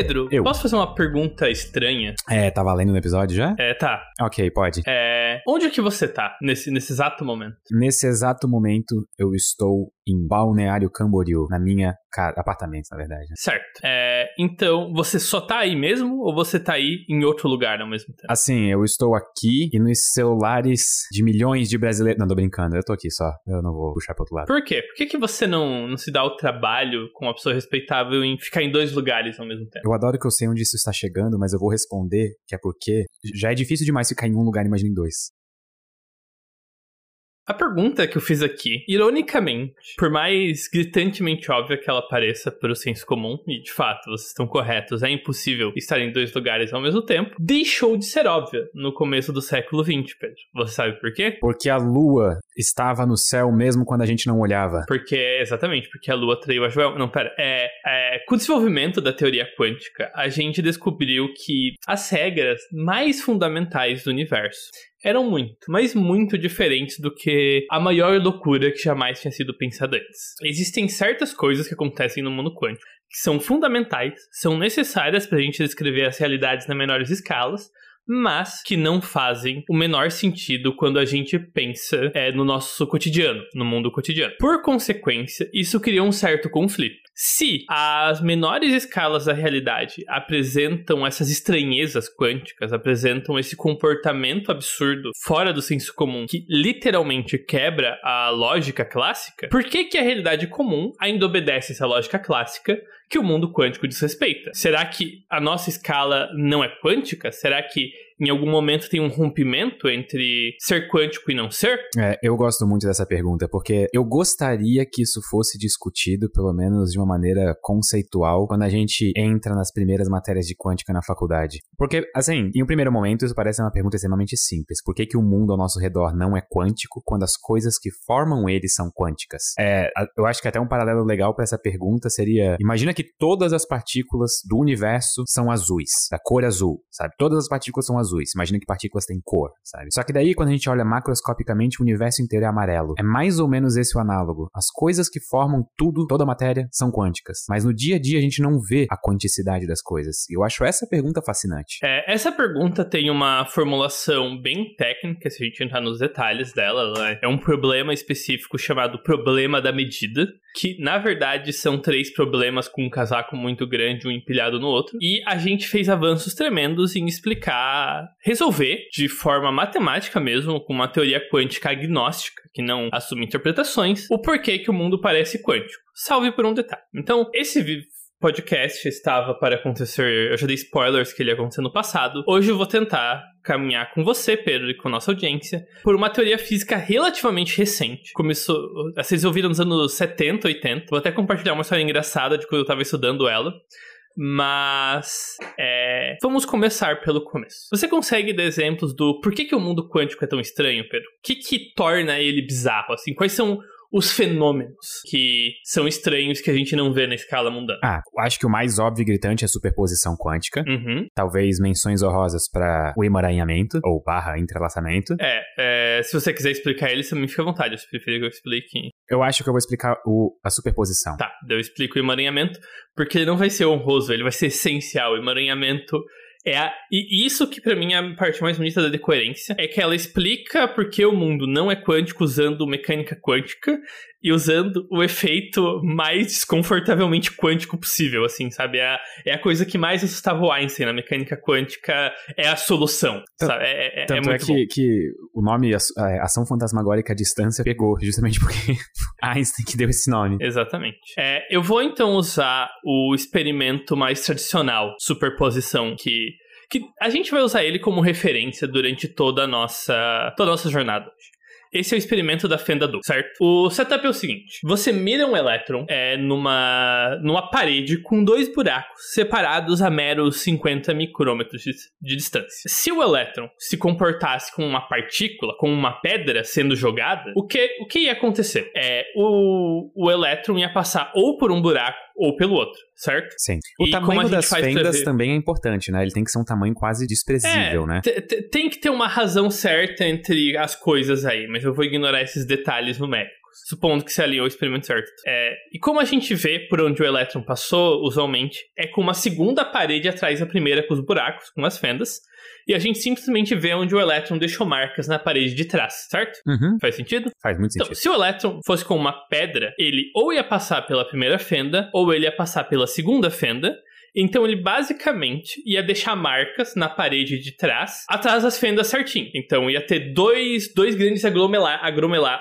Pedro, Eu. posso fazer uma pergunta estranha? É, tá valendo no episódio já? É, tá. Ok, pode. É, onde é que você tá nesse, nesse exato momento? Nesse exato momento, eu estou em Balneário Camboriú, na minha ca- apartamento, na verdade. Certo. É, então, você só tá aí mesmo ou você tá aí em outro lugar ao mesmo tempo? Assim, eu estou aqui e nos celulares de milhões de brasileiros. Não, tô brincando, eu tô aqui só. Eu não vou puxar pro outro lado. Por quê? Por que, que você não, não se dá o trabalho com uma pessoa respeitável em ficar em dois lugares ao mesmo tempo? Eu adoro que eu sei onde isso está chegando, mas eu vou responder que é porque já é difícil demais ficar em um lugar, imagina em dois. A pergunta que eu fiz aqui, ironicamente, por mais gritantemente óbvia que ela pareça para o senso comum, e de fato vocês estão corretos, é impossível estar em dois lugares ao mesmo tempo, deixou de ser óbvia no começo do século XX, Pedro. Você sabe por quê? Porque a lua estava no céu mesmo quando a gente não olhava. Porque, exatamente, porque a Lua traiu a Joel. Não, pera. É, é, com o desenvolvimento da teoria quântica, a gente descobriu que as regras mais fundamentais do universo eram muito, mas muito diferentes do que a maior loucura que jamais tinha sido pensada antes. Existem certas coisas que acontecem no mundo quântico que são fundamentais, são necessárias para a gente descrever as realidades nas menores escalas, mas que não fazem o menor sentido quando a gente pensa é, no nosso cotidiano, no mundo cotidiano. Por consequência, isso cria um certo conflito. Se as menores escalas da realidade apresentam essas estranhezas quânticas, apresentam esse comportamento absurdo fora do senso comum que literalmente quebra a lógica clássica, por que, que a realidade comum ainda obedece essa lógica clássica que o mundo quântico desrespeita? Será que a nossa escala não é quântica? Será que em algum momento tem um rompimento entre ser quântico e não ser? É, eu gosto muito dessa pergunta, porque eu gostaria que isso fosse discutido, pelo menos de uma maneira conceitual, quando a gente entra nas primeiras matérias de quântica na faculdade. Porque, assim, em um primeiro momento, isso parece uma pergunta extremamente simples. Por que, que o mundo ao nosso redor não é quântico quando as coisas que formam ele são quânticas? É, eu acho que até um paralelo legal para essa pergunta seria: imagina que todas as partículas do universo são azuis, da cor azul, sabe? Todas as partículas são azuis. Imagina que partículas têm cor, sabe? Só que daí, quando a gente olha macroscopicamente, o universo inteiro é amarelo. É mais ou menos esse o análogo. As coisas que formam tudo, toda a matéria, são quânticas. Mas no dia a dia a gente não vê a quanticidade das coisas. E eu acho essa pergunta fascinante. É, essa pergunta tem uma formulação bem técnica, se a gente entrar nos detalhes dela. Ela é um problema específico chamado problema da medida, que na verdade são três problemas com um casaco muito grande, um empilhado no outro. E a gente fez avanços tremendos em explicar, resolver de forma matemática mesmo, com uma teoria quântica agnóstica, que não assume interpretações, o porquê que o mundo parece quântico. Salve por um detalhe. Então, esse podcast estava para acontecer. Eu já dei spoilers que ele ia acontecer no passado. Hoje eu vou tentar caminhar com você, Pedro, e com nossa audiência, por uma teoria física relativamente recente. Começou. Vocês ouviram nos anos 70, 80. Vou até compartilhar uma história engraçada de quando eu estava estudando ela. Mas é, vamos começar pelo começo. Você consegue dar exemplos do por que, que o mundo quântico é tão estranho, Pedro? O que, que torna ele bizarro? Assim, quais são os fenômenos que são estranhos que a gente não vê na escala mundana? Ah, acho que o mais óbvio e gritante é a superposição quântica. Uhum. Talvez menções honrosas para o emaranhamento, ou barra entrelaçamento. É, é, se você quiser explicar ele, você me fica à vontade. Eu prefiro que eu explique. Eu acho que eu vou explicar o, a superposição. Tá, eu explico o emaranhamento, porque ele não vai ser honroso, ele vai ser essencial. O emaranhamento é a, e isso que pra mim é a parte mais bonita da decoerência, é que ela explica porque o mundo não é quântico usando mecânica quântica e usando o efeito mais desconfortavelmente quântico possível, assim, sabe? É a, é a coisa que mais assustava o Einstein na mecânica quântica, é a solução, sabe? É, é, é Tanto é, muito bom. que, que o nome é, Ação Fantasmagórica à Distância pegou, justamente porque Einstein que deu esse nome. Exatamente. É, eu vou então usar o experimento mais tradicional, superposição, que, que a gente vai usar ele como referência durante toda a nossa, toda a nossa jornada. Esse é o experimento da fenda dupla, certo? O setup é o seguinte: você mira um elétron é, numa, numa parede com dois buracos separados a meros 50 micrômetros de, de distância. Se o elétron se comportasse como uma partícula, como uma pedra sendo jogada, o que, o que ia acontecer? É, o, o elétron ia passar ou por um buraco ou pelo outro, certo? Sim. O E tamanho das fendas também é importante, né? Ele tem que ser um tamanho quase desprezível, né? T- t- Tem que ter uma razão certa entre as coisas aí, mas eu vou ignorar esses detalhes numéricos. Supondo que se alinhou o experimento certo. É, e como a gente vê por onde o elétron passou, usualmente, é com uma segunda parede atrás da primeira com os buracos, com as fendas, e a gente simplesmente vê onde o elétron deixou marcas na parede de trás, certo? Uhum. Faz sentido? Faz muito Então, sentido. se o elétron fosse com uma pedra, ele ou ia passar pela primeira fenda, ou ele ia passar pela segunda fenda. Então ele basicamente ia deixar marcas na parede de trás, atrás das fendas certinho. Então ia ter dois, dois grandes aglomela, agromela,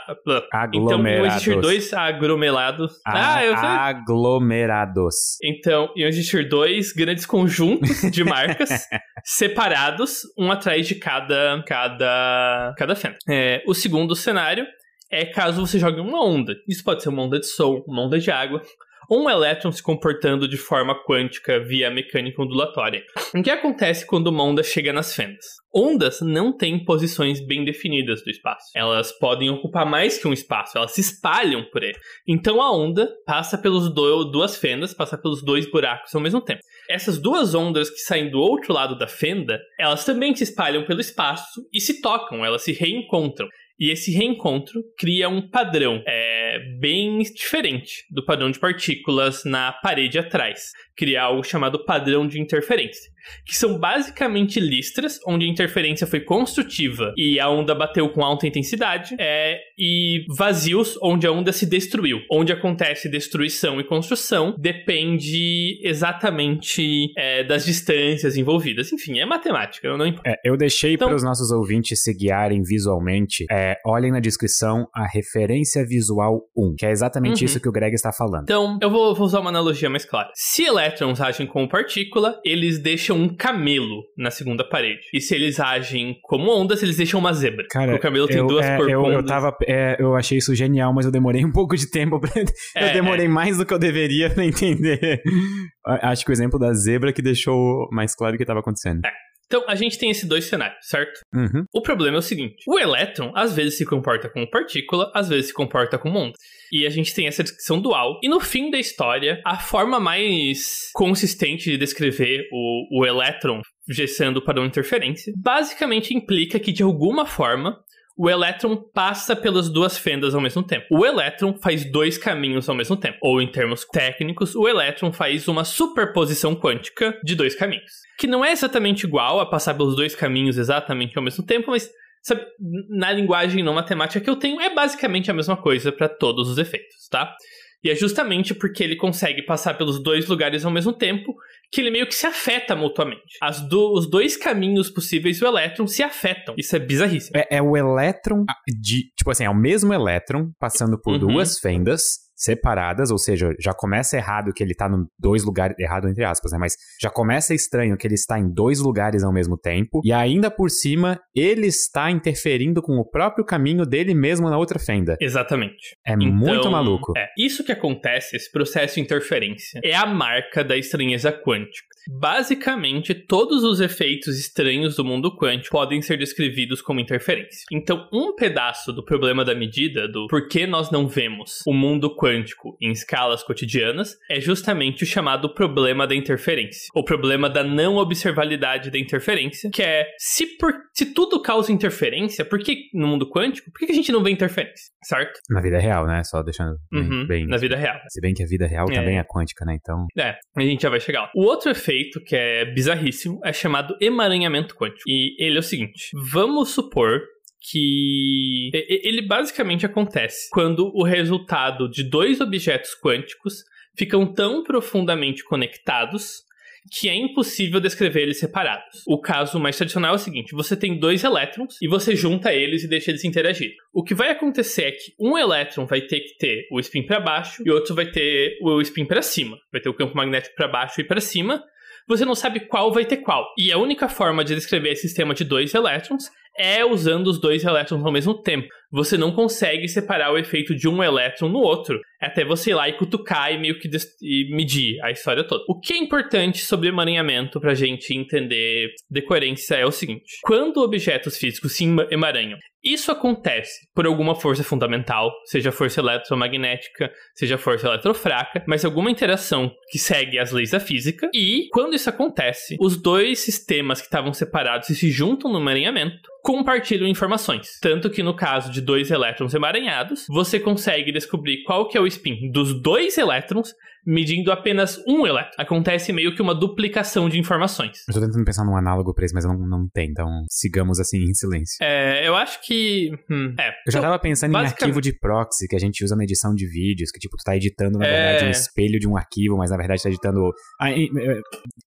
Então iam existir Aglomerados. dois agromelados. A- Ah, eu sei. Aglomerados. Então, iam existir dois grandes conjuntos de marcas separados, um atrás de cada cada cada fenda. É, o segundo cenário é caso você jogue uma onda. Isso pode ser uma onda de som, uma onda de água, um elétron se comportando de forma quântica via mecânica ondulatória. O que acontece quando uma onda chega nas fendas? Ondas não têm posições bem definidas do espaço. Elas podem ocupar mais que um espaço, elas se espalham por ele. Então a onda passa pelas duas fendas, passa pelos dois buracos ao mesmo tempo. Essas duas ondas que saem do outro lado da fenda, elas também se espalham pelo espaço e se tocam, elas se reencontram. E esse reencontro cria um padrão é, bem diferente do padrão de partículas na parede atrás. Cria algo chamado padrão de interferência, que são basicamente listras onde a interferência foi construtiva e a onda bateu com alta intensidade, é, e vazios onde a onda se destruiu. Onde acontece destruição e construção depende exatamente é, das distâncias envolvidas. Enfim, é matemática, eu não importa. É, eu deixei Então- para os nossos ouvintes se guiarem visualmente. É, olhem na descrição a referência visual 1, que é exatamente Uhum. isso que o Greg está falando. Então, eu vou, vou usar uma analogia mais clara. Se elétrons agem como partícula, eles deixam um camelo na segunda parede. E se eles agem como ondas, eles deixam uma zebra. Cara, o camelo tem eu, duas é, eu, eu tava. é, eu achei isso genial, mas eu demorei um pouco de tempo pra. É, eu demorei mais do que eu deveria pra entender. Acho que o exemplo da zebra que deixou mais claro o que estava acontecendo. Então, a gente tem esses dois cenários, certo? Uhum. O problema é o seguinte: o elétron às vezes se comporta como partícula, às vezes se comporta como onda. E a gente tem essa descrição dual. E no fim da história, a forma mais consistente de descrever o, o elétron sendo o padrão de interferência basicamente implica que de alguma forma o elétron passa pelas duas fendas ao mesmo tempo. O elétron faz dois caminhos ao mesmo tempo. Ou, em termos técnicos, o elétron faz uma superposição quântica de dois caminhos. Que não é exatamente igual a passar pelos dois caminhos exatamente ao mesmo tempo, mas sabe, na linguagem não matemática que eu tenho, é basicamente a mesma coisa para todos os efeitos, tá? E é justamente porque ele consegue passar pelos dois lugares ao mesmo tempo que ele meio que se afeta mutuamente. As do- os dois caminhos possíveis do elétron se afetam. Isso é bizarríssimo. É, é o elétron de. Tipo assim, é o mesmo elétron passando por Uhum. duas fendas separadas, ou seja, já começa errado que ele tá em dois lugares. Errado entre aspas, né? Mas já começa estranho que ele está em dois lugares ao mesmo tempo. E ainda por cima, ele está interferindo com o próprio caminho dele mesmo na outra fenda. Exatamente. É Então, muito maluco. É, isso que acontece, esse processo de interferência, é a marca da estranheza quântica. Basicamente, todos os efeitos estranhos do mundo quântico podem ser descrevidos como interferência. Então, um pedaço do problema da medida, do por que nós não vemos o mundo quântico em escalas cotidianas, é justamente o chamado problema da interferência. O problema da não observabilidade da interferência, que é se, por, se tudo causa interferência, por que no mundo quântico, por que a gente não vê interferência? Certo? Na vida real, né? Só deixando bem. Uhum, bem- na vida real. Se bem que a vida real É. também é quântica, né? Então. É, a gente já vai chegar lá. O outro efeito, que é bizarríssimo, é chamado emaranhamento quântico. E ele é o seguinte: vamos supor que ele basicamente acontece quando o resultado de dois objetos quânticos ficam tão profundamente conectados que é impossível descrever eles separados. O caso mais tradicional é o seguinte: você tem dois elétrons e você junta eles e deixa eles interagir. O que vai acontecer é que um elétron vai ter que ter o spin para baixo e outro vai ter o spin para cima. Vai ter o campo magnético para baixo e para cima. Você não sabe qual vai ter qual. E a única forma de descrever esse sistema de dois elétrons é usando os dois elétrons ao mesmo tempo. Você não consegue separar o efeito de um elétron no outro. Até você ir lá e cutucar e meio que e medir a história toda. O que é importante sobre emaranhamento pra gente entender decoerência é o seguinte: quando objetos físicos se emaranham, isso acontece por alguma força fundamental, seja força eletromagnética, seja força eletrofraca, mas alguma interação que segue as leis da física. E quando isso acontece, os dois sistemas que estavam separados e se juntam no emaranhamento compartilham informações. Tanto que no caso de dois elétrons emaranhados, você consegue descobrir qual que é o spin dos dois elétrons medindo apenas um elétron. Acontece meio que uma duplicação de informações. Eu tô tentando pensar num análogo pra isso, mas não, não tem, então sigamos assim em silêncio. É, eu acho que... Hum, é. Eu já tava pensando em arquivo de proxy que a gente usa na edição de vídeos, que tipo, tu tá editando, na é... verdade, um espelho de um arquivo, mas na verdade tá editando... Ah,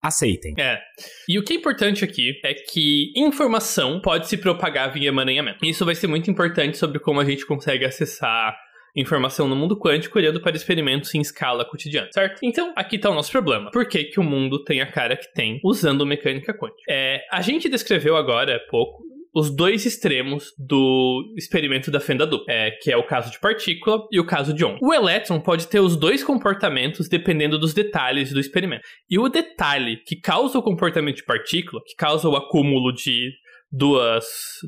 aceitem. É. E o que é importante aqui é que informação pode se propagar via emaranhamento. Isso vai ser muito importante sobre como a gente consegue acessar informação no mundo quântico olhando para experimentos em escala cotidiana, certo? Então, aqui está o nosso problema. Por que, que o mundo tem a cara que tem usando mecânica quântica? É, a gente descreveu agora há pouco os dois extremos do experimento da fenda dupla, é, que é o caso de partícula e o caso de onda. O elétron pode ter os dois comportamentos dependendo dos detalhes do experimento. E o detalhe que causa o comportamento de partícula, que causa o acúmulo de duas,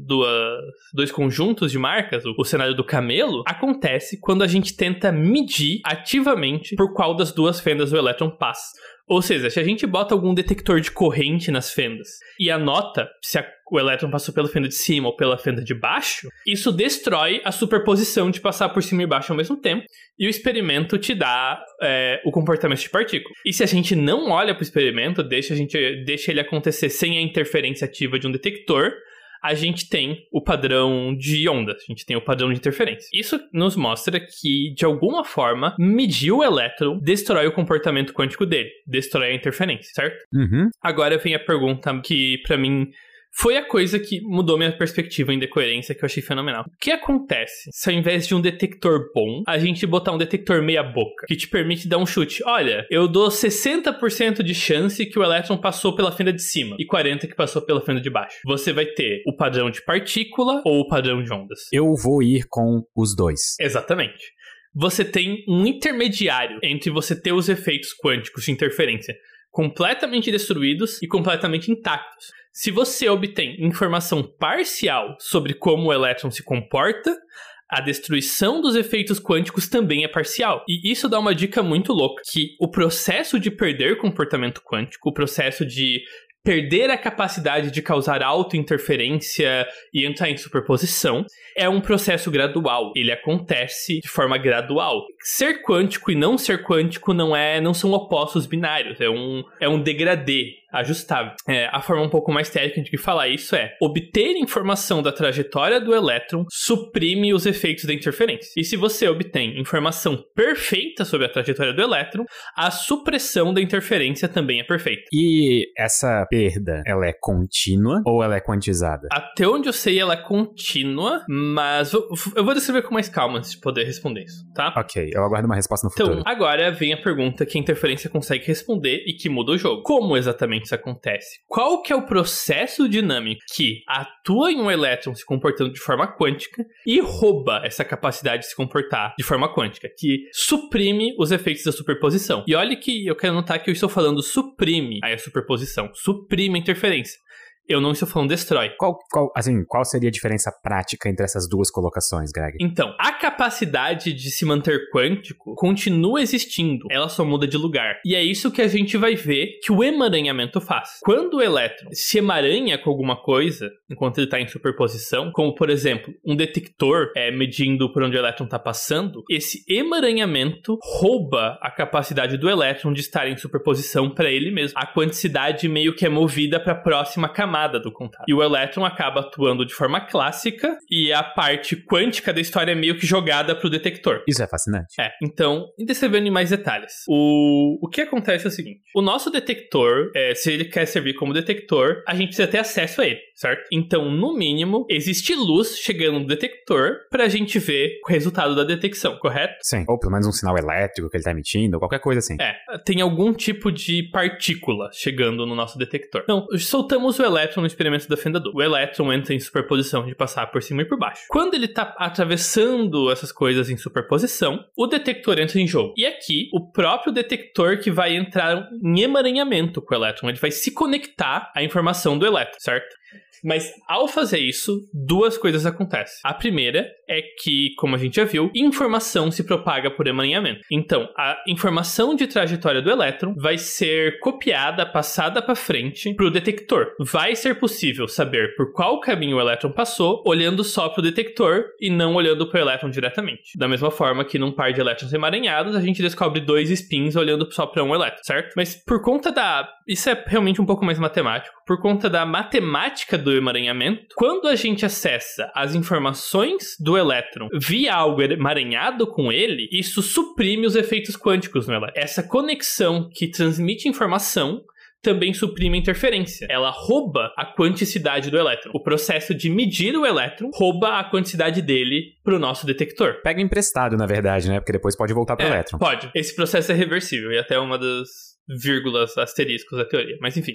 duas, dois conjuntos de marcas, o, o, cenário do camelo, acontece quando a gente tenta medir ativamente por qual das duas fendas o elétron passa. Ou seja, se a gente bota algum detector de corrente nas fendas e anota se a, o elétron passou pela fenda de cima ou pela fenda de baixo, isso destrói a superposição de passar por cima e baixo ao mesmo tempo, e o experimento te dá é, o comportamento de partícula. E se a gente não olha para o experimento, deixa, a gente, deixa ele acontecer sem a interferência ativa de um detector, a gente tem o padrão de ondas, a gente tem o padrão de interferência. Isso nos mostra que, de alguma forma, medir o elétron destrói o comportamento quântico dele, destrói a interferência, certo? Uhum. Agora vem a pergunta que, para mim, foi a coisa que mudou minha perspectiva em decoerência que eu achei fenomenal. O que acontece se ao invés de um detector bom, a gente botar um detector meia boca, que te permite dar um chute? Olha, eu dou 60% de chance que o elétron passou pela fenda de cima e 40% que passou pela fenda de baixo. Você vai ter o padrão de partícula ou o padrão de ondas? Eu vou ir com os dois. Exatamente. Você tem um intermediário entre você ter os efeitos quânticos de interferência completamente destruídos e completamente intactos. Se você obtém informação parcial sobre como o elétron se comporta, a destruição dos efeitos quânticos também é parcial. E isso dá uma dica muito louca, que o processo de perder comportamento quântico, o processo de perder a capacidade de causar autointerferência e entrar em superposição é um processo gradual. Ele acontece de forma gradual. Ser quântico e não ser quântico não é, não são opostos binários. É um, é um degradê ajustável. É, a forma um pouco mais técnica de falar isso é obter informação da trajetória do elétron suprime os efeitos da interferência. E se você obtém informação perfeita sobre a trajetória do elétron, a supressão da interferência também é perfeita. E essa perda, ela é contínua ou ela é quantizada? Até onde eu sei, ela é contínua, mas eu vou descrever com mais calma antes de poder responder isso, tá? Ok, eu aguardo uma resposta no então, futuro. Então, agora vem a pergunta que a interferência consegue responder e que muda o jogo. Como exatamente isso acontece? Qual que é o processo dinâmico que atua em um elétron se comportando de forma quântica e rouba essa capacidade de se comportar de forma quântica, que suprime os efeitos da superposição? E olha que eu quero notar que eu estou falando suprime a superposição, suprime a interferência. Eu não estou falando destrói. Qual, qual, assim, qual seria a diferença prática entre essas duas colocações, Greg? Então, a capacidade de se manter quântico continua existindo, ela só muda de lugar. E é isso que a gente vai ver que o emaranhamento faz. Quando o elétron se emaranha com alguma coisa, enquanto ele está em superposição, como por exemplo, um detector é, medindo por onde o elétron está passando, esse emaranhamento rouba a capacidade do elétron de estar em superposição para ele mesmo. A quanticidade meio que é movida para a próxima camada camada do contato. E o elétron acaba atuando de forma clássica e a parte quântica da história é meio que jogada pro detector. Isso é fascinante. É, então, descrevendo em mais detalhes. O, o que acontece é o seguinte: o nosso detector, é, se ele quer servir como detector, a gente precisa ter acesso a ele. Certo? Então, no mínimo, existe luz chegando no detector pra gente ver o resultado da detecção, correto? Sim. Ou pelo menos um sinal elétrico que ele tá emitindo, qualquer coisa assim. É, tem algum tipo de partícula chegando no nosso detector. Então, soltamos o elétron no experimento da fendador. O elétron entra em superposição de passar por cima e por baixo. Quando ele tá atravessando essas coisas em superposição, o detector entra em jogo. E aqui, o próprio detector que vai entrar em emaranhamento com o elétron, ele vai se conectar à informação do elétron, certo? Mas ao fazer isso, duas coisas acontecem. A primeira é que, como a gente já viu, informação se propaga por emaranhamento. Então, a informação de trajetória do elétron vai ser copiada, passada para frente para o detector. Vai ser possível saber por qual caminho o elétron passou olhando só para o detector e não olhando para o elétron diretamente. Da mesma forma que num par de elétrons emaranhados, a gente descobre dois spins olhando só para um elétron, certo? Mas por conta da. Isso é realmente um pouco mais matemático. Por conta da matemática do emaranhamento, quando a gente acessa as informações do elétron via algo emaranhado com ele, isso suprime os efeitos quânticos no elétron. Essa conexão que transmite informação também suprime a interferência. Ela rouba a quanticidade do elétron. O processo de medir o elétron rouba a quantidade dele para o nosso detector. Pega emprestado, na verdade, né? Porque depois pode voltar para o É, elétron. Pode. Esse processo é reversível e até uma das vírgulas asteriscos da teoria. Mas enfim.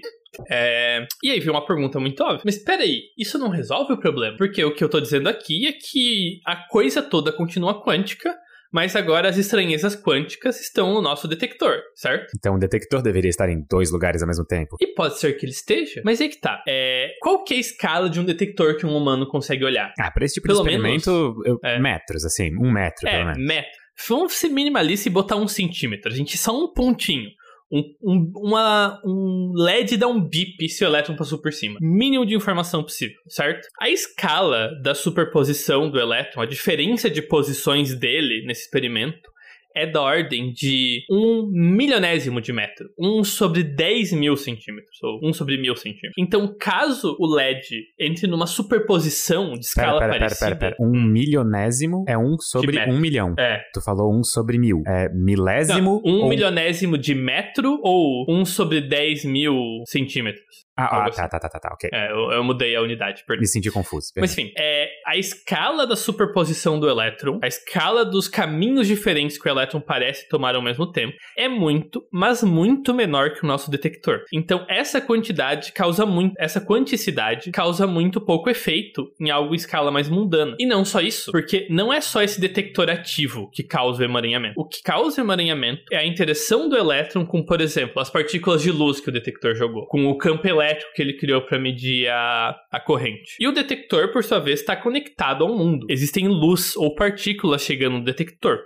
É, E aí veio uma pergunta muito óbvia. Mas peraí, isso não resolve o problema? Porque o que eu tô dizendo aqui é que a coisa toda continua quântica, mas agora as estranhezas quânticas estão no nosso detector, certo? Então o detector deveria estar em dois lugares ao mesmo tempo. E pode ser que ele esteja, mas aí que tá. É... Qual que é a escala de um detector que um humano consegue olhar? Ah, para esse tipo Pelo de experimento, eu- é. metros, assim, um metro, pelo É, menos. metro. Vamos ser minimalista e botar um centímetro. A gente só um pontinho. Um, um, uma, um LED dá um bip se o elétron passou por cima. Mínimo de informação possível, certo? A escala da superposição do elétron, a diferença de posições dele nesse experimento, é da ordem de um milionésimo de metro. Um sobre 10 mil centímetros, ou um sobre mil centímetros. Então, caso o LED entre numa superposição de Pera, escala pera, pera, parecida... pera, pera. Um milionésimo é um sobre um milhão. É, Tu falou um sobre mil. É milésimo Não, um ou... milionésimo de metro ou um sobre 10 mil centímetros? Ah, ah, assim. tá, tá, tá, tá, tá, ok. É, eu, eu mudei a unidade, perdão. Me senti confuso. Mas enfim, é, a escala da superposição do elétron, a escala dos caminhos diferentes que o elétron parece tomar ao mesmo tempo, é muito, mas muito menor que o nosso detector. Então, essa quantidade causa muito, essa quanticidade causa muito pouco efeito em algo em escala mais mundana. E não só isso, porque não é só esse detector ativo que causa o emaranhamento. O que causa o emaranhamento é a interação do elétron com, por exemplo, as partículas de luz que o detector jogou, com o campo elétrico que ele criou para medir a, a corrente. E o detector, por sua vez, está conectado ao mundo. Existem luz ou partículas chegando no detector.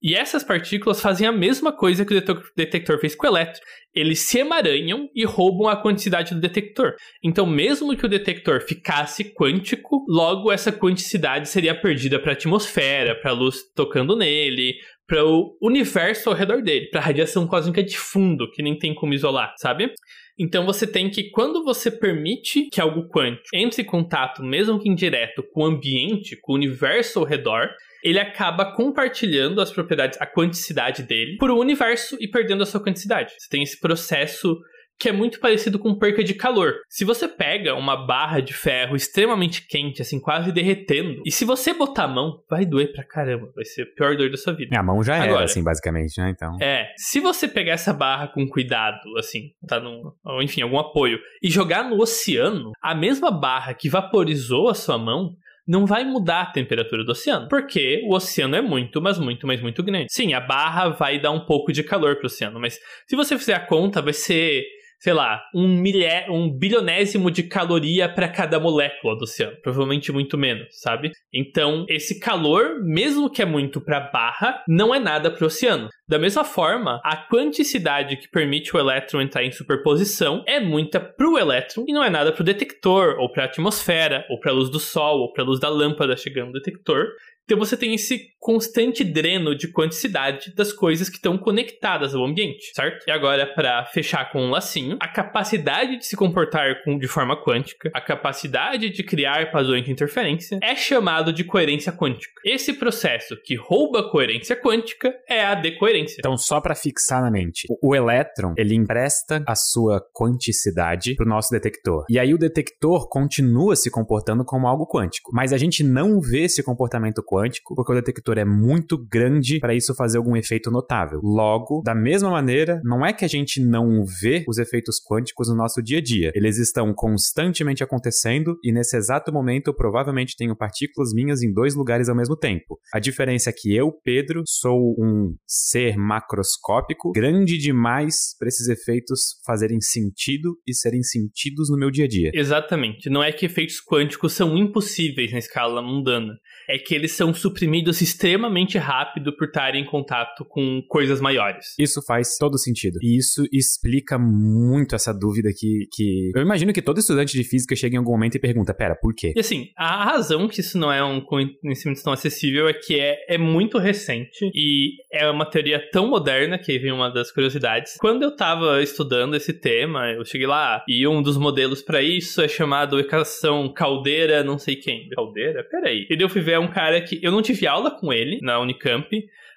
E essas partículas fazem a mesma coisa que o detector fez com o elétron. Eles se emaranham e roubam a quantidade do detector. Então, mesmo que o detector ficasse quântico, logo essa quanticidade seria perdida para a atmosfera, para a luz tocando nele, para o universo ao redor dele, para a radiação cósmica de fundo, que nem tem como isolar, sabe? Então você tem que, quando você permite que algo quântico entre em contato, mesmo que indireto, com o ambiente, com o universo ao redor, ele acaba compartilhando as propriedades, a quanticidade dele, por o universo e perdendo a sua quanticidade. Você tem esse processo que é muito parecido com perca de calor. Se você pega uma barra de ferro extremamente quente, assim, quase derretendo, e se você botar a mão, vai doer pra caramba. Vai ser a pior dor da sua vida. Minha mão já era, Agora. assim, basicamente, né? Então. É, se você pegar essa barra com cuidado, assim, tá num, ou enfim, algum apoio, e jogar no oceano, a mesma barra que vaporizou a sua mão não vai mudar a temperatura do oceano, porque o oceano é muito, mas muito, mas muito grande. Sim, a barra vai dar um pouco de calor pro oceano, mas se você fizer a conta, vai ser sei lá, um, milé, um bilionésimo de caloria para cada molécula do oceano. Provavelmente muito menos, sabe? Então, esse calor, mesmo que é muito para barra, não é nada para o oceano. Da mesma forma, a quanticidade que permite o elétron entrar em superposição é muita para o elétron e não é nada para o detector, ou para a atmosfera, ou para a luz do sol, ou para a luz da lâmpada chegando no detector. Então você tem esse constante dreno de quanticidade das coisas que estão conectadas ao ambiente, certo? E agora, para fechar com um lacinho, a capacidade de se comportar com, de forma quântica, a capacidade de criar padrões de interferência, é chamado de coerência quântica. Esse processo que rouba a coerência quântica é a decoerência. Então, só para fixar na mente, o, o elétron, ele empresta a sua quanticidade pro nosso detector. E aí o detector continua se comportando como algo quântico. Mas a gente não vê esse comportamento quântico porque o detector é muito grande para isso fazer algum efeito notável. Logo, da mesma maneira, não é que a gente não vê os efeitos quânticos no nosso dia a dia. Eles estão constantemente acontecendo e nesse exato momento eu provavelmente tenho partículas minhas em dois lugares ao mesmo tempo. A diferença é que eu, Pedro, sou um ser macroscópico, grande demais para esses efeitos fazerem sentido e serem sentidos no meu dia a dia. Exatamente. Não é que efeitos quânticos são impossíveis na escala mundana. É que eles são suprimidos extremamente rápido por estarem em contato com coisas maiores. Isso faz todo sentido. E isso explica muito essa dúvida que, que... Eu imagino que todo estudante de física chega em algum momento e pergunta, pera, por quê? E assim, a razão que isso não é um conhecimento tão acessível é que é, é muito recente e é uma teoria tão moderna, que aí vem uma das curiosidades. Quando eu tava estudando esse tema, eu cheguei lá e um dos modelos para isso é chamado equação caldeira não sei quem. Caldeira? Peraí. E daí eu fui ver um cara que eu não tive aula com ele na Unicamp,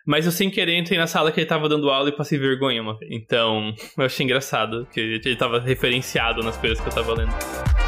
mas eu sem querer entrei na sala que ele tava dando aula e passei vergonha uma vez. Então, eu achei engraçado que ele tava referenciado nas coisas que eu tava lendo.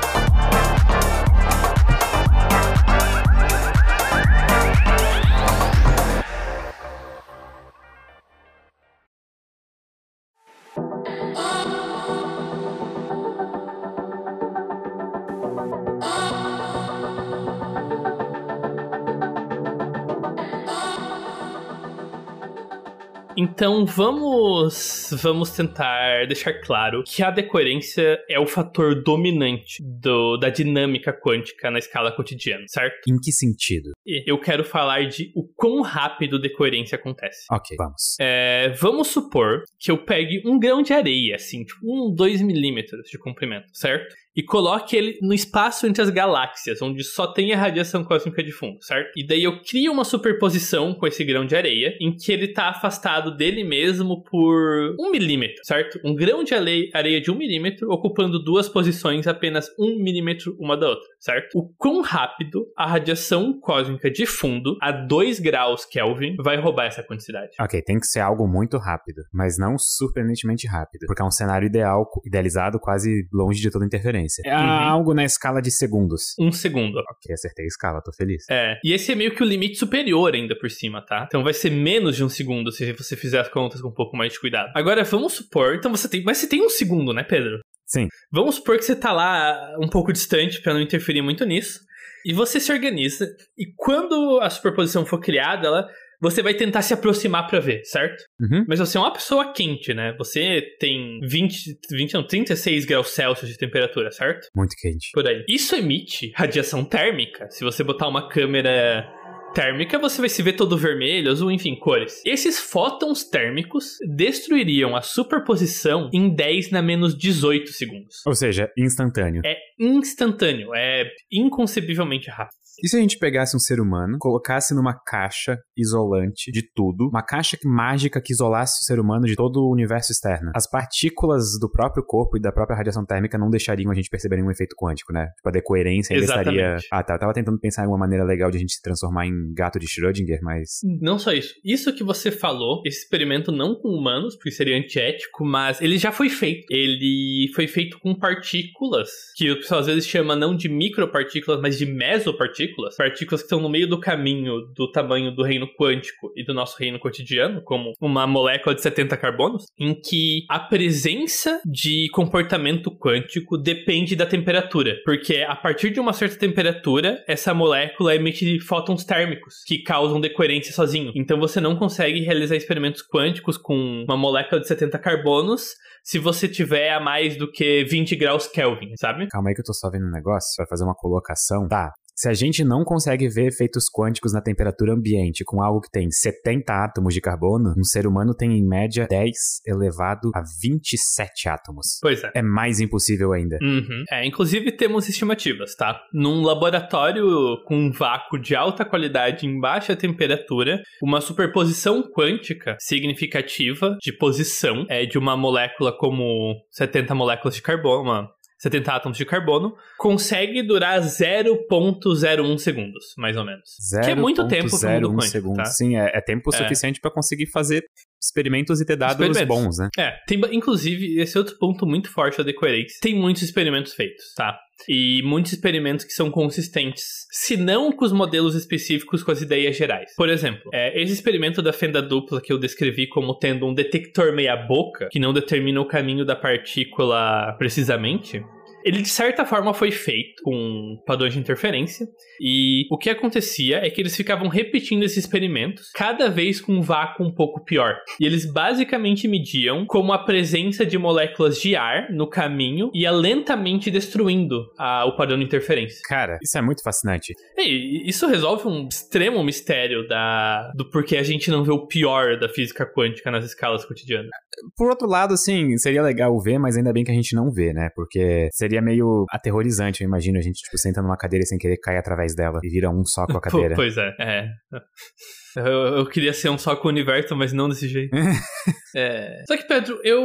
Então vamos vamos tentar deixar claro que a decoerência é o fator dominante do, da dinâmica quântica na escala cotidiana, certo? Em que sentido? Eu quero falar de o quão rápido decoerência acontece. Ok, vamos. É, vamos supor que eu pegue um grão de areia, assim, tipo um, dois milímetros de comprimento, certo? E coloque ele no espaço entre as galáxias, onde só tem a radiação cósmica de fundo, certo? E daí eu crio uma superposição com esse grão de areia, em que ele está afastado dele mesmo por um milímetro, certo? Um grão de areia de um milímetro ocupando duas posições apenas um milímetro uma da outra, certo? O quão rápido a radiação cósmica de fundo a 2 graus Kelvin vai roubar essa quantidade. Ok, tem que ser algo muito rápido, mas não surpreendentemente rápido, porque é um cenário ideal, idealizado quase longe de toda interferência. É uhum. algo na escala de segundos. Um segundo. Ok, acertei a escala, tô feliz. É. E esse é meio que o limite superior ainda por cima, tá? Então vai ser menos de um segundo se você fizer as contas com um pouco mais de cuidado. Agora, vamos supor. Então você tem. Mas você tem um segundo, né, Pedro? Sim. Vamos supor que você tá lá um pouco distante para não interferir muito nisso. E você se organiza. E quando a superposição for criada, ela você vai tentar se aproximar para ver, certo? Uhum. Mas você é uma pessoa quente, né? Você tem 20, 20 não, 36 graus Celsius de temperatura, certo? Muito quente. Por aí. Isso emite radiação térmica. Se você botar uma câmera térmica, você vai se ver todo vermelho, azul, enfim, cores. Esses fótons térmicos destruiriam a superposição em 10 na menos 18 segundos. Ou seja, instantâneo. É instantâneo, é inconcebivelmente rápido. E se a gente pegasse um ser humano, colocasse numa caixa isolante de tudo, uma caixa mágica que isolasse o ser humano de todo o universo externo? As partículas do próprio corpo e da própria radiação térmica não deixariam a gente perceber nenhum efeito quântico, né? Tipo, a decoerência ainda Exatamente. estaria. Ah, tá. Eu tava tentando pensar em uma maneira legal de a gente se transformar em gato de Schrödinger, mas. Não só isso. Isso que você falou, esse experimento não com humanos, porque seria antiético, mas ele já foi feito. Ele foi feito com partículas, que o pessoal às vezes chama não de micropartículas, mas de mesopartículas partículas, partículas que estão no meio do caminho do tamanho do reino quântico e do nosso reino cotidiano, como uma molécula de 70 carbonos, em que a presença de comportamento quântico depende da temperatura, porque a partir de uma certa temperatura, essa molécula emite fótons térmicos que causam decoerência sozinho. Então você não consegue realizar experimentos quânticos com uma molécula de 70 carbonos se você tiver a mais do que 20 graus Kelvin, sabe? Calma aí que eu tô só vendo um negócio, vai fazer uma colocação. Tá, Se a gente não consegue ver efeitos quânticos na temperatura ambiente com algo que tem 70 átomos de carbono, um ser humano tem em média 10 elevado a 27 átomos. Pois é. É mais impossível ainda. Uhum. É, inclusive temos estimativas, tá? Num laboratório com um vácuo de alta qualidade em baixa temperatura, uma superposição quântica significativa de posição é de uma molécula como 70 moléculas de carbono, uma 70 átomos de carbono, consegue durar 0.01 segundos, mais ou menos. que é muito tempo pro mundo quântico, segundos. tá? Sim, é, é tempo É. suficiente pra conseguir fazer experimentos e ter dados bons, né? É, tem, inclusive, esse é outro ponto muito forte da decoerência. Tem muitos experimentos feitos, tá? E muitos experimentos que são consistentes, se não com os modelos específicos, com as ideias gerais. Por exemplo, é, esse experimento da fenda dupla que eu descrevi como tendo um detector meia-boca, que não determina o caminho da partícula precisamente, ele de certa forma foi feito com padrões de interferência e o que acontecia é que eles ficavam repetindo esses experimentos, cada vez com um vácuo um pouco pior. E eles basicamente mediam como a presença de moléculas de ar no caminho ia lentamente destruindo a- o padrão de interferência. Cara, isso é muito fascinante. E isso resolve um extremo mistério da, do porquê a gente não vê o pior da física quântica nas escalas cotidianas. Por outro lado, assim, seria legal ver, mas ainda bem que a gente não vê, né? Porque seria meio aterrorizante, eu imagino. A gente, tipo, senta numa cadeira sem querer cair através dela e vira um só com a cadeira. pois é, é. Eu, eu queria ser um só com o universo, mas não desse jeito. É. Só que, Pedro, eu.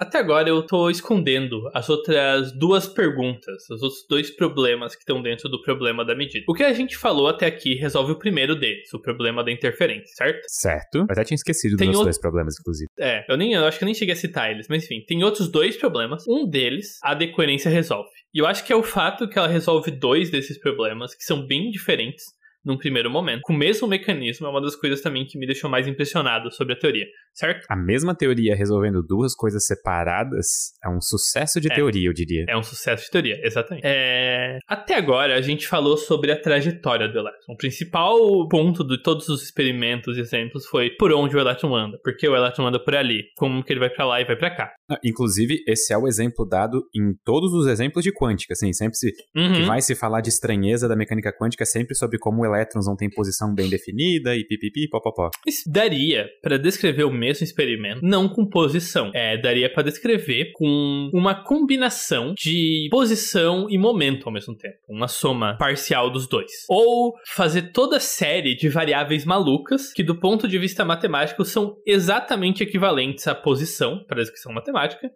Até agora eu tô escondendo as outras duas perguntas, os outros dois problemas que estão dentro do problema da medida. O que a gente falou até aqui resolve o primeiro deles, o problema da interferência, certo? Certo. Eu até tinha esquecido dos Tem outros outro- dois problemas, inclusive. É, eu nem eu acho que eu nem cheguei a citar eles, mas enfim, tem outros dois problemas. Um deles, a decoerência resolve. E eu acho que é o fato que ela resolve dois desses problemas, que são bem diferentes num primeiro momento, com o mesmo mecanismo, é uma das coisas também que me deixou mais impressionado sobre a teoria, certo? A mesma teoria resolvendo duas coisas separadas é um sucesso de É. teoria, eu diria. É um sucesso de teoria, exatamente. É, Até agora, a gente falou sobre a trajetória do elétron. O principal ponto de todos os experimentos e exemplos foi por onde o elétron anda. Porque o elétron anda por ali. Como que ele vai pra lá e vai pra cá. Ah, Inclusive, esse é o exemplo dado em todos os exemplos de quântica, assim, sempre se que Uhum. vai se falar de estranheza da mecânica quântica é sempre sobre como elétrons não têm posição bem definida e pipipi, popopó. Isso daria pra descrever o mesmo experimento, não com posição. É, daria pra descrever com uma combinação de posição e momento ao mesmo tempo, uma soma parcial dos dois. Ou fazer toda a série de variáveis malucas que do ponto de vista matemático são exatamente equivalentes à posição para a descrição matemática.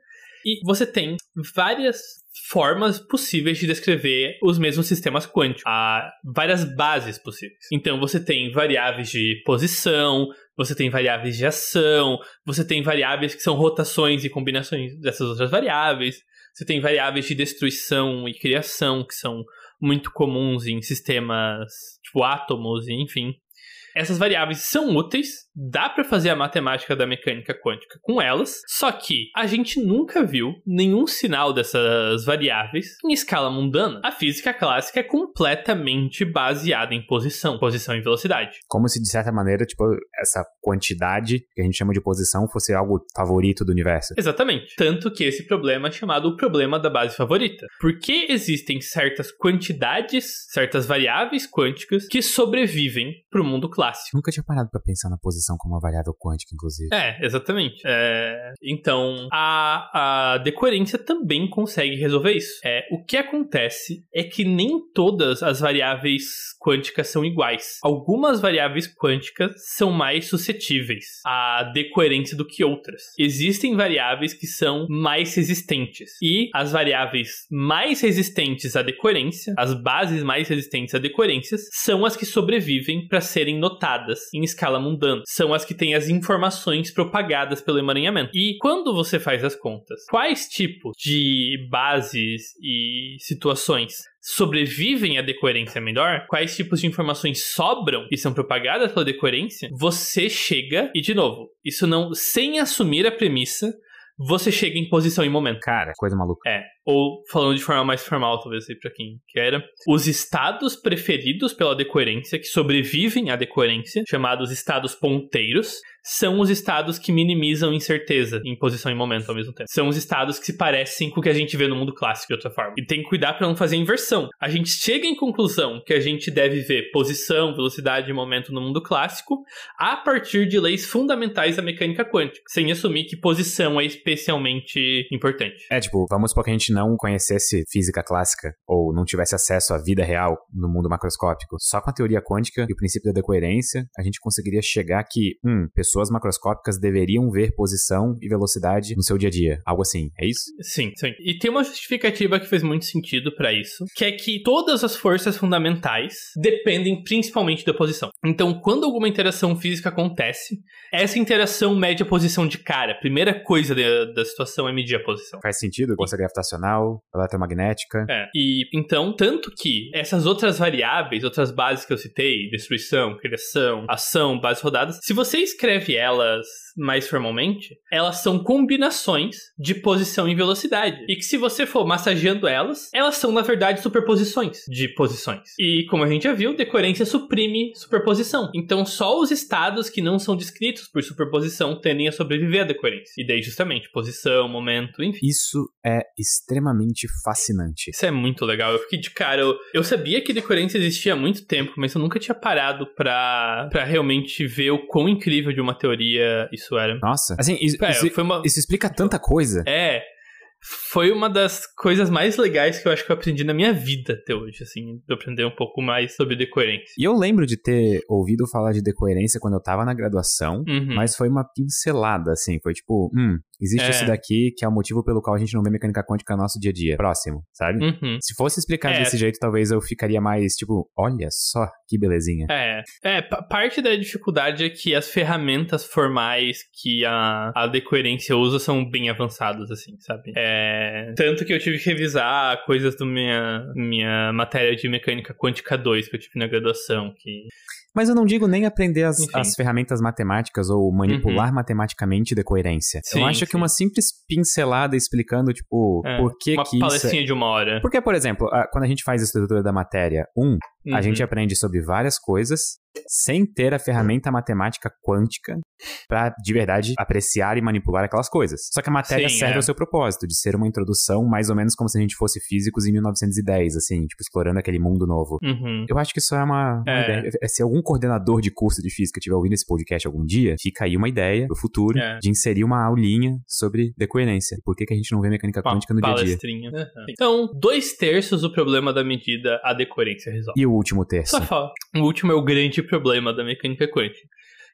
E você tem várias formas possíveis de descrever os mesmos sistemas quânticos. Há várias bases possíveis. Então você tem variáveis de posição, você tem variáveis de ação, você tem variáveis que são rotações e combinações dessas outras variáveis. Você tem variáveis de destruição e criação que são muito comuns em sistemas tipo átomos e enfim. Essas variáveis são úteis, dá pra fazer a matemática da mecânica quântica com elas, só que a gente nunca viu nenhum sinal dessas variáveis em escala mundana. A física clássica é completamente baseada em posição, posição e velocidade. Como se, de certa maneira, tipo, essa quantidade que a gente chama de posição fosse algo favorito do universo. Exatamente. Tanto que esse problema é chamado o problema da base favorita. Porque existem certas quantidades, certas variáveis quânticas que sobrevivem pro mundo clássico. Nunca tinha parado pra pensar na posição como uma variável quântica, inclusive. É, exatamente. É, então, a, a decoerência também consegue resolver isso. É, o que acontece é que nem todas as variáveis quânticas são iguais. Algumas variáveis quânticas são mais suscetíveis à decoerência do que outras. Existem variáveis que são mais resistentes. E as variáveis mais resistentes à decoerência, as bases mais resistentes à decoerências, são as que sobrevivem para serem notadas em escala mundana. São as que têm as informações propagadas pelo emaranhamento. E quando você faz as contas, quais tipos de bases e situações sobrevivem à decoerência melhor, quais tipos de informações sobram e são propagadas pela decoerência, você chega, e de novo, isso não, sem assumir a premissa, você chega em posição e momento. Cara, coisa maluca. É. ou falando de forma mais formal, talvez aí pra quem queira, os estados preferidos pela decoerência, que sobrevivem à decoerência, chamados estados ponteiros, são os estados que minimizam incerteza em posição e momento ao mesmo tempo. São os estados que se parecem com o que a gente vê no mundo clássico de outra forma. E tem que cuidar para não fazer inversão. A gente chega em conclusão que a gente deve ver posição, velocidade e momento no mundo clássico a partir de leis fundamentais da mecânica quântica, sem assumir que posição é especialmente importante. É, tipo, vamos supor que a gente não conhecesse física clássica ou não tivesse acesso à vida real no mundo macroscópico. Só com a teoria quântica e o princípio da decoerência, a gente conseguiria chegar que, hum, pessoas macroscópicas deveriam ver posição e velocidade no seu dia a dia. Algo assim, é isso? Sim, sim. E tem uma justificativa que faz muito sentido para isso, que é que todas as forças fundamentais dependem principalmente da posição. Então, quando alguma interação física acontece, essa interação mede a posição de cara. A primeira coisa da, da situação é medir a posição. Faz sentido? Força gravitacional, eletromagnética. É. E então, tanto que essas outras variáveis, outras bases que eu citei, destruição, criação, ação, bases rodadas, se você escreve elas mais formalmente, elas são combinações de posição e velocidade. E que se você for massageando elas, elas são, na verdade, superposições de posições. E como a gente já viu, decoerência suprime superposição. Então, só os estados que não são descritos por superposição tendem a sobreviver à decoerência. E daí, justamente, posição, momento, enfim. Isso é extremamente fascinante. Isso é muito legal. Eu fiquei de cara. Eu, eu sabia que decoerência existia há muito tempo, mas eu nunca tinha parado pra, pra realmente ver o quão incrível de uma teoria isso era. Nossa, assim, isso, isso- uma- isso explica tanta coisa. É. Foi uma das coisas mais legais que eu acho que eu aprendi na minha vida até hoje, assim, de aprender um pouco mais sobre decoerência. E eu lembro de ter ouvido falar de decoerência quando eu tava na graduação, Uhum. mas foi uma pincelada, assim. Foi tipo, hum, existe É. esse daqui que é o motivo pelo qual a gente não vê mecânica quântica no nosso dia a dia. Próximo, sabe? Uhum. Se fosse explicado É. desse jeito, talvez eu ficaria mais, tipo, olha só que belezinha. É, é, pa- parte da dificuldade é que as ferramentas formais que a, a decoerência usa são bem avançadas, assim, sabe? É, tanto que eu tive que revisar coisas da minha, minha matéria de mecânica quântica 2 que eu tive na graduação, que Mas eu não digo nem aprender as. Uhum. as ferramentas matemáticas ou manipular matematicamente decoerência. Sim, eu acho que uma simples pincelada explicando, tipo, É, por que uma que isso é... palestrinha de uma hora. Porque, por exemplo, quando a gente faz a estrutura da matéria 1, a Uhum. gente aprende sobre várias coisas sem ter a ferramenta matemática quântica pra, de verdade, apreciar e manipular aquelas coisas. Só que a matéria Sim, serve é. ao seu propósito, de ser uma introdução mais ou menos como se a gente fosse físicos em 1910, assim, tipo, explorando aquele mundo novo. Uhum. Eu acho que isso é uma, uma É. ideia. Se algum coordenador de curso de física estiver ouvindo esse podcast algum dia, fica aí uma ideia pro futuro É. de inserir uma aulinha sobre decoerência. Por que, que a gente não vê mecânica quântica no dia a dia? Uhum. Então, dois terços do problema da medida a decoerência resolve. E o último terço? Só fala. O último é o grande problema da mecânica quântica.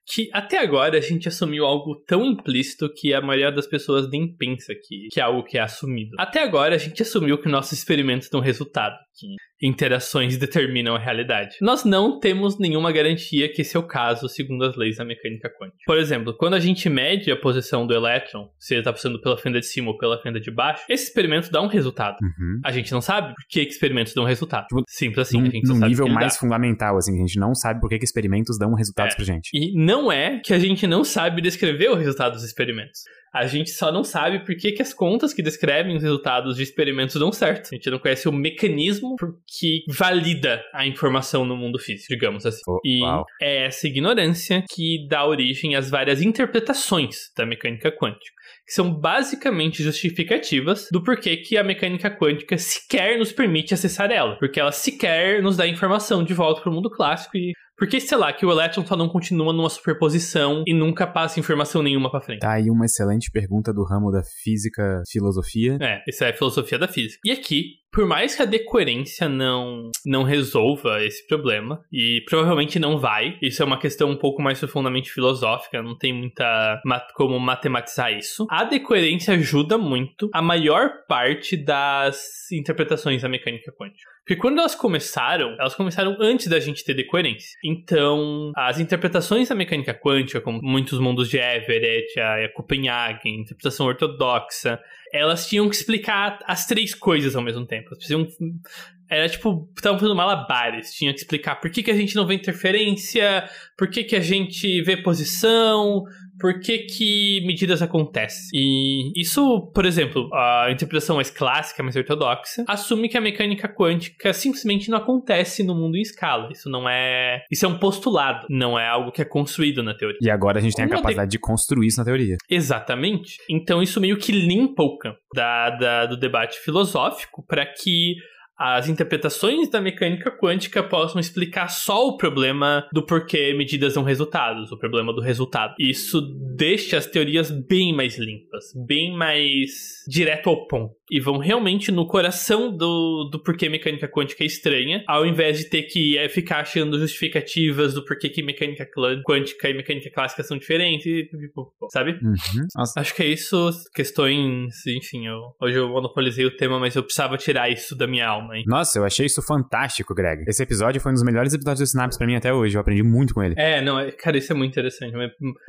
Que até agora a gente assumiu algo tão implícito que a maioria das pessoas nem pensa que, que é algo que é assumido. Até agora a gente assumiu que nossos experimentos dão resultado, que interações determinam a realidade. Nós não temos nenhuma garantia que esse é o caso segundo as leis da mecânica quântica. Por exemplo, quando a gente mede a posição do elétron, se ele está passando pela fenda de cima ou pela fenda de baixo, esse experimento dá um resultado. Uhum. A gente não sabe por que experimentos dão resultado. Simples assim, num, a gente num sabe nível mais dá. fundamental, assim, a gente não sabe por que, que experimentos dão resultados É. pra gente. E não é que a gente não sabe descrever o resultado dos experimentos. A gente só não sabe por que, que as contas que descrevem os resultados de experimentos dão certo. A gente não conhece o mecanismo que valida a informação no mundo físico, digamos assim. Oh, e uau. é essa ignorância que dá origem às várias interpretações da mecânica quântica. Que são basicamente justificativas do porquê que a mecânica quântica sequer nos permite acessar ela. Porque ela sequer nos dá informação de volta para o mundo clássico e por que, sei lá, que o elétron só não continua numa superposição e nunca passa informação nenhuma pra frente? Tá aí uma excelente pergunta do ramo da física filosofia. É, isso é a filosofia da física. E aqui, por mais que a decoerência não, não resolva esse problema, e provavelmente não vai, isso é uma questão um pouco mais profundamente filosófica, não tem muita ma- como matematizar isso. A decoerência ajuda muito a maior parte das interpretações da mecânica quântica. Porque quando elas começaram, elas começaram antes da gente ter decoerência. Então, as interpretações da mecânica quântica, como muitos mundos de Everett, a Copenhagen, interpretação ortodoxa, elas tinham que explicar as três coisas ao mesmo tempo. Elas precisam. Era tipo, estavam fazendo malabares. Tinha que explicar por que, que a gente não vê interferência, por que, que a gente vê posição, por que, que medidas acontecem. E isso, por exemplo, a interpretação mais clássica, mais ortodoxa, assume que a mecânica quântica simplesmente não acontece no mundo em escala. Isso não é. Isso é um postulado, não é algo que é construído na teoria. E agora a gente tem a capacidade de... de construir isso na teoria. Exatamente. Então isso meio que limpa o campo da, da do debate filosófico para que as interpretações da mecânica quântica possam explicar só o problema do porquê medidas dão resultados, o problema do resultado. Isso deixa as teorias bem mais limpas, bem mais direto ao ponto e vão realmente no coração do, do porquê mecânica quântica é estranha, ao invés de ter que é, ficar achando justificativas do porquê que mecânica quântica e mecânica clássica são diferentes, tipo, sabe? Uhum. Acho que é isso, questões, enfim, eu, hoje eu monopolizei o tema, mas eu precisava tirar isso da minha alma, hein? Nossa, eu achei isso fantástico, Greg. Esse episódio foi um dos melhores episódios do Synapse pra mim até hoje, eu aprendi muito com ele. É, não, é, cara, isso é muito interessante, não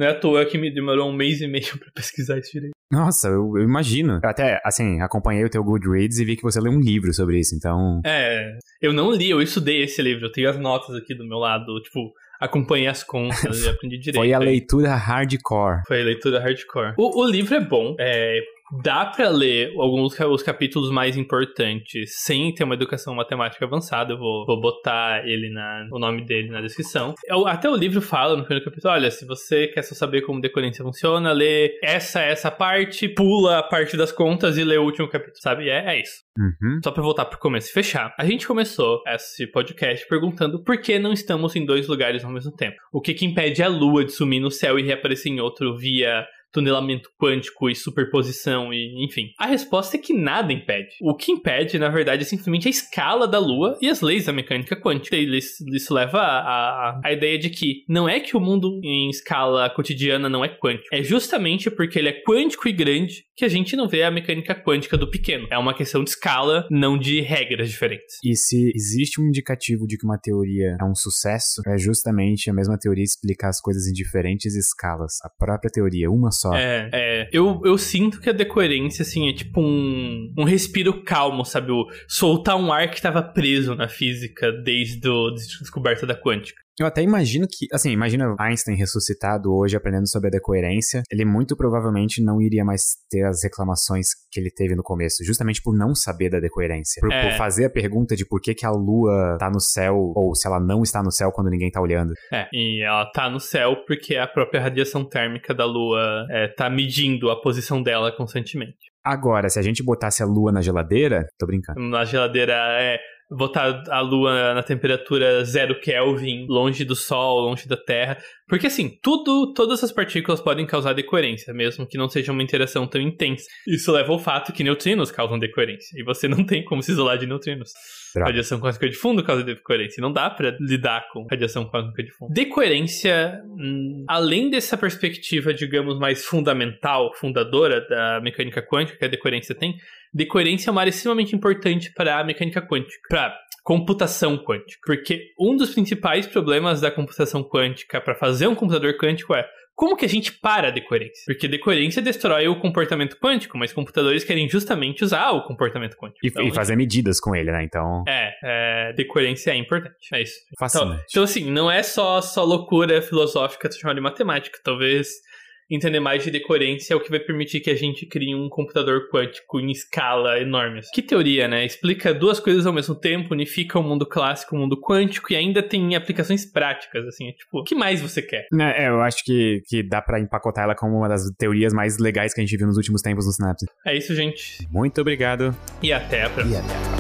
é à toa que me demorou um mês e meio pra pesquisar isso direito. Nossa, eu, eu imagino. Eu até, assim, acompanhei o teu Goodreads e vi que você leu um livro sobre isso, então... É, eu não li, eu estudei esse livro, eu tenho as notas aqui do meu lado, tipo, acompanhei as contas e aprendi direito. Foi a leitura hardcore. Foi a leitura hardcore. O, o livro é bom, é, dá para ler alguns os capítulos mais importantes sem ter uma educação matemática avançada. Eu vou, vou botar ele na, o nome dele na descrição. Eu, até o livro fala no primeiro capítulo: olha, se você quer só saber como decorrência funciona, lê essa, essa parte, pula a parte das contas e lê o último capítulo, sabe? É, é isso. Uhum. Só pra voltar pro começo e fechar. A gente começou esse podcast perguntando por que não estamos em dois lugares ao mesmo tempo. O que que impede a lua de sumir no céu e reaparecer em outro via tunelamento quântico e superposição e enfim. A resposta é que nada impede. O que impede, na verdade, é simplesmente a escala da Lua e as leis da mecânica quântica. Isso, isso leva a, a, ideia de que não é que o mundo em escala cotidiana não é quântico. É justamente porque ele é quântico e grande que a gente não vê a mecânica quântica do pequeno. É uma questão de escala, não de regras diferentes. E se existe um indicativo de que uma teoria é um sucesso, é justamente a mesma teoria explicar as coisas em diferentes escalas. A própria teoria, uma É, é. Eu, eu sinto que a decoerência, assim, é tipo um, um respiro calmo, sabe? O soltar um ar que estava preso na física desde a descoberta da quântica. Eu até imagino que, assim, imagina Einstein ressuscitado hoje aprendendo sobre a decoerência, ele muito provavelmente não iria mais ter as reclamações que ele teve no começo, justamente por não saber da decoerência. Por, é. por fazer a pergunta de por que, que a lua tá no céu, ou se ela não está no céu quando ninguém tá olhando. É, e ela tá no céu porque a própria radiação térmica da lua é, tá medindo a posição dela constantemente. Agora, se a gente botasse a lua na geladeira, tô brincando. Na geladeira é botar a Lua na temperatura zero Kelvin, longe do Sol, longe da Terra. Porque assim, tudo, todas as partículas podem causar decoerência, mesmo que não seja uma interação tão intensa. Isso leva ao fato que neutrinos causam decoerência. E você não tem como se isolar de neutrinos. Radiação cósmica de fundo causa decoerência. Não dá para lidar com radiação cósmica de fundo. Decoerência, hum, além dessa perspectiva, digamos, mais fundamental, fundadora da mecânica quântica que a decoerência tem, decoerência é uma área extremamente importante para a mecânica quântica, para computação quântica. Porque um dos principais problemas da computação quântica para fazer um computador quântico é como que a gente para a decoerência? Porque decoerência destrói o comportamento quântico, mas computadores querem justamente usar o comportamento quântico. E, então, e fazer medidas com ele, né? Então. É, é, decoerência é importante. É isso. Fascinante. Então, então, assim, não é só, só loucura filosófica chamar de matemática. Talvez entender mais de decorência é o que vai permitir que a gente crie um computador quântico em escala enorme. Que teoria, né? Explica duas coisas ao mesmo tempo, unifica o mundo clássico e o mundo quântico e ainda tem aplicações práticas, assim. É tipo, o que mais você quer? É, é eu acho que, que dá para empacotar ela como uma das teorias mais legais que a gente viu nos últimos tempos no Synapse. É isso, gente. Muito obrigado. E até a próxima. E até a próxima.